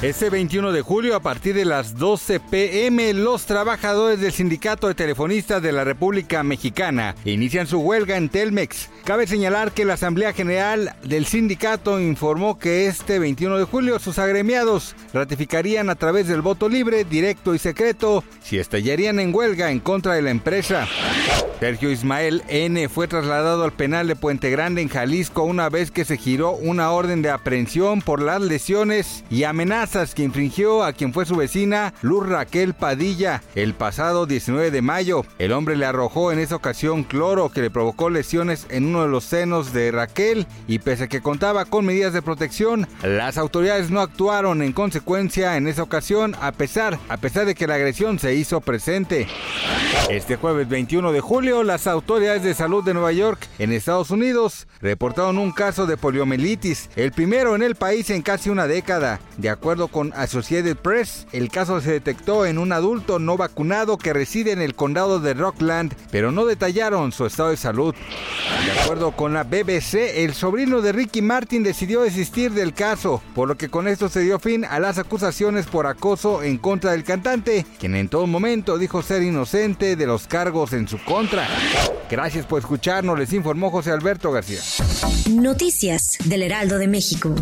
Este 21 de julio, a partir de las 12 pm, los trabajadores del Sindicato de Telefonistas de la República Mexicana inician su huelga en Telmex. Cabe señalar que la Asamblea General del sindicato informó que este 21 de julio sus agremiados ratificarían a través del voto libre, directo y secreto si estallarían en huelga en contra de la empresa. Sergio Ismael N. fue trasladado al penal de Puente Grande en Jalisco una vez que se giró una orden de aprehensión por las lesiones y amenazas que infringió a quien fue su vecina Luz Raquel Padilla el pasado 19 de mayo. El hombre le arrojó en esa ocasión cloro que le provocó lesiones en uno de los senos de Raquel y pese a que contaba con medidas de protección, las autoridades no actuaron en consecuencia en esa ocasión a pesar, a pesar de que la agresión se hizo presente. Este jueves 21 de julio las autoridades de salud de Nueva York, en Estados Unidos, reportaron un caso de poliomielitis, el primero en el país en casi una década. De con Associated Press, el caso se detectó en un adulto no vacunado que reside en el condado de Rockland, pero no detallaron su estado de salud. De acuerdo con la BBC, el sobrino de Ricky Martin decidió desistir del caso, por lo que con esto se dio fin a las acusaciones por acoso en contra del cantante, quien en todo momento dijo ser inocente de los cargos en su contra. Gracias por escucharnos, les informó José Alberto García. Noticias del Heraldo de México.